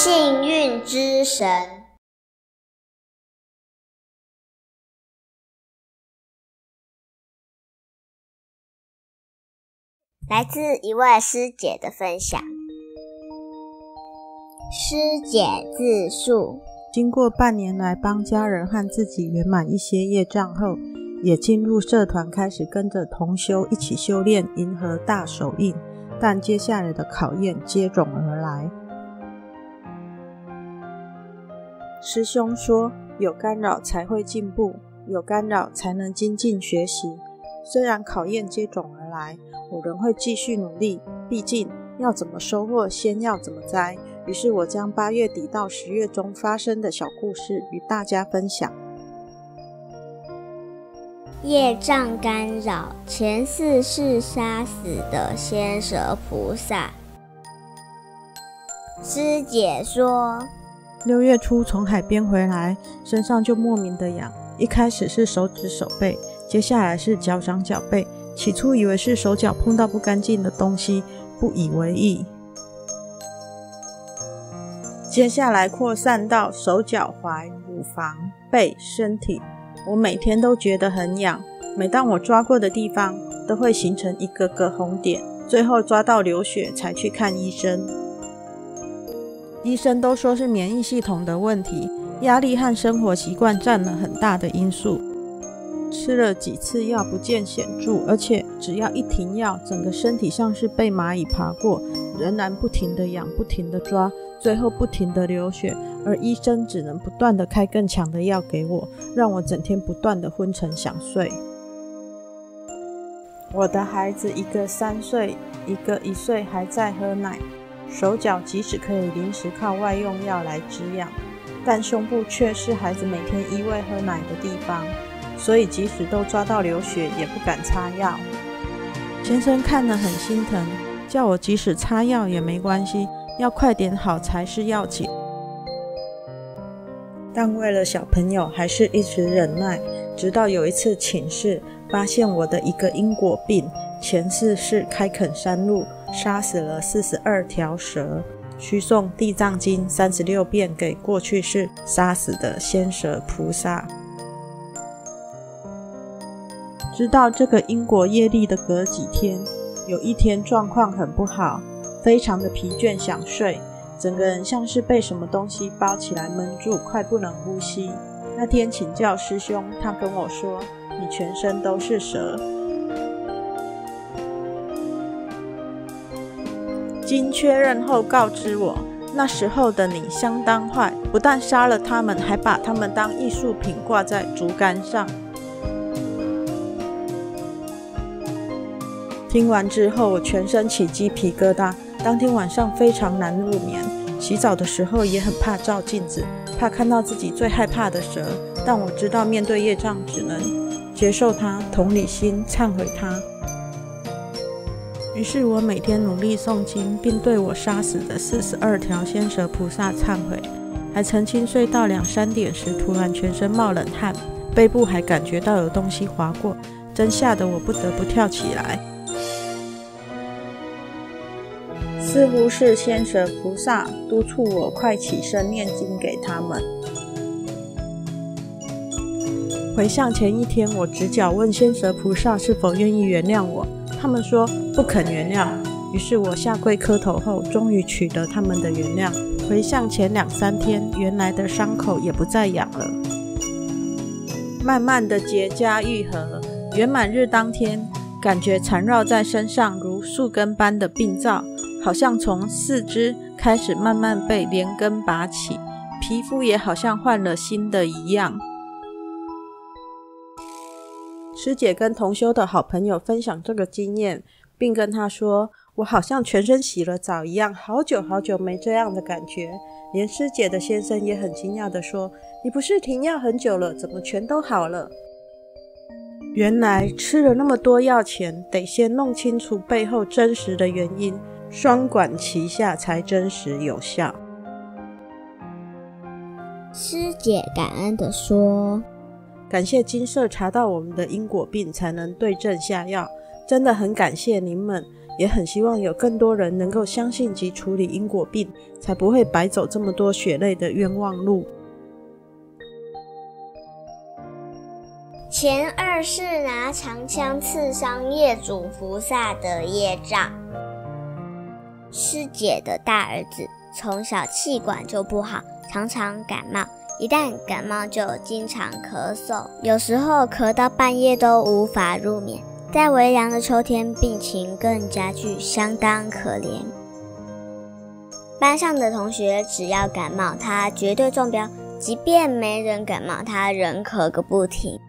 幸运之神。来自一位师姐的分享。师姐自述：经过半年来帮家人和自己圆满一些业障后，也进入社团，开始跟着同修一起修炼银河大手印。但接下来的考验接踵而师兄说：“有干扰才会进步，有干扰才能精进学习。虽然考验接踵而来。”我仍会继续努力，毕竟要怎么收获，先要怎么栽。于是我将八月底到十月中发生的小故事与大家分享。业障干扰，前世是杀死的仙蛇菩萨。师姐说，六月初从海边回来，身上就莫名的痒，一开始是手指手背，接下来是脚掌脚背。起初以为是手脚碰到不干净的东西，不以为意。接下来扩散到手脚踝、乳房、背、身体，我每天都觉得很痒。每当我抓过的地方，都会形成一个个红点，最后抓到流血才去看医生。医生都说是免疫系统的问题，压力和生活习惯占了很大的因素。吃了几次药不见显著，而且只要一停药，整个身体像是被蚂蚁爬过，仍然不停地痒，不停地抓，最后不停地流血，而医生只能不断地开更强的药给我，让我整天不断地昏沉想睡。我的孩子一个三岁，一个一岁还在喝奶，手脚即使可以临时靠外用药来止痒，但胸部却是孩子每天依偎喝奶的地方。所以即使都抓到流血，也不敢擦药。先生看了很心疼，叫我即使擦药也没关系，要快点好才是要紧。但为了小朋友，还是一直忍耐。直到有一次请示，发现我的一个因果病，前世是开垦山路，杀死了四十二条蛇，需诵地藏经三十六遍给过去世杀死的仙蛇菩萨。知道这个因果业力的隔几天，有一天状况很不好，非常的疲倦想睡，整个人像是被什么东西包起来闷住，快不能呼吸。那天请教师兄，他跟我说：“你全身都是蛇。”经确认后告知我，那时候的你相当坏，不但杀了他们，还把他们当艺术品挂在竹竿上。听完之后，我全身起鸡皮疙瘩。当天晚上非常难入眠，洗澡的时候也很怕照镜子，怕看到自己最害怕的蛇。但我知道面对业障，只能接受它，同理心忏悔它。于是我每天努力诵经，并对我杀死的四十二条仙蛇菩萨忏悔。还曾经睡到两三点时，突然全身冒冷汗，背部还感觉到有东西划过，真吓得我不得不跳起来。似乎是仙蛇菩萨督促我快起身念经给他们。回向前一天，我直角问仙蛇菩萨是否愿意原谅我，他们说不肯原谅。于是我下跪磕头后，终于取得他们的原谅。回向前两三天，原来的伤口也不再痒了，慢慢的结痂愈合。圆满日当天，感觉缠绕在身上如树根般的病灶。好像从四肢开始慢慢被连根拔起，皮肤也好像换了新的一样。师姐跟同修的好朋友分享这个经验，并跟他说：“我好像全身洗了澡一样，好久好久没这样的感觉。”连师姐的先生也很惊讶地说：“你不是停药很久了，怎么全都好了？”原来吃了那么多药前，得先弄清楚背后真实的原因。双管齐下才真实有效。师姐感恩地说：“感谢金色查到我们的因果病，才能对症下药。真的很感谢你们，也很希望有更多人能够相信及处理因果病，才不会白走这么多血泪的冤枉路。前二是拿长枪刺伤业主菩萨的业障。师姐的大儿子从小气管就不好，常常感冒，一旦感冒就经常咳嗽，有时候咳到半夜都无法入眠。在微凉的秋天，病情更加剧，相当可怜。班上的同学只要感冒，他绝对中标；即便没人感冒，他仍咳个不停。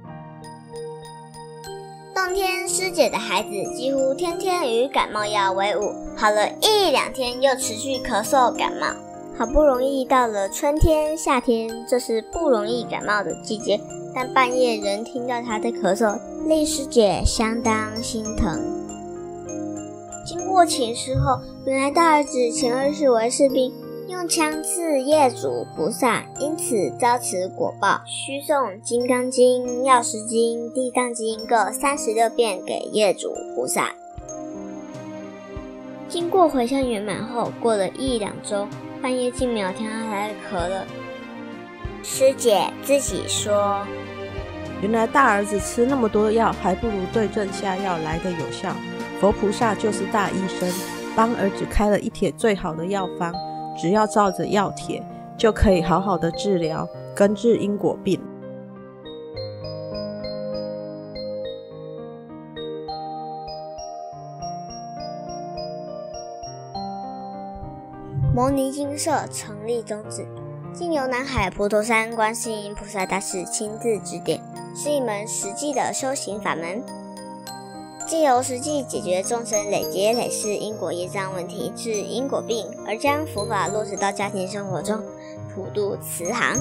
冬天，师姐的孩子几乎天天与感冒药为伍，好了一两天又持续咳嗽感冒。好不容易到了春天、夏天，这是不容易感冒的季节。但半夜仍听到他的咳嗽，令师姐相当心疼。经过请示后，原来大儿子前二世为士兵，用枪刺业主菩萨，因此遭此果报。需诵《金刚经》《药师经》《地藏经》各三十六遍给业主菩萨。经过回向圆满后，过了一两周，半夜竟没有听到他还咳了。师姐自己说：“原来大儿子吃那么多药，还不如对症下药来的有效。佛菩萨就是大医生，帮儿子开了一帖最好的药方，只要照着药帖，就可以好好的治疗，根治因果病。”摩尼精舍成立宗旨。经由南海普陀山观世音菩萨大士亲自指点，是一门实际的修行法门，借由实际解决众生累劫累世因果业障问题，治因果病，而将佛法落实到家庭生活中，普渡慈航。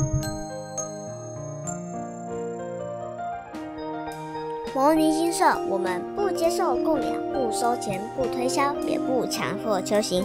摩尼精舍，我们不接受供养，不收钱，不推销，也不强迫修行，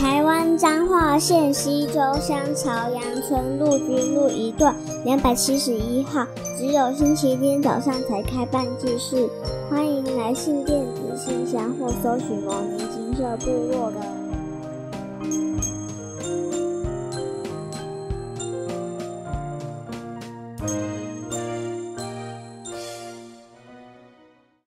台湾彰化县西州乡朝阳村陆军路一段两百七十一号，只有星期天早上才开办祭事，欢迎来信电子信箱或搜寻牟尼金色部落的。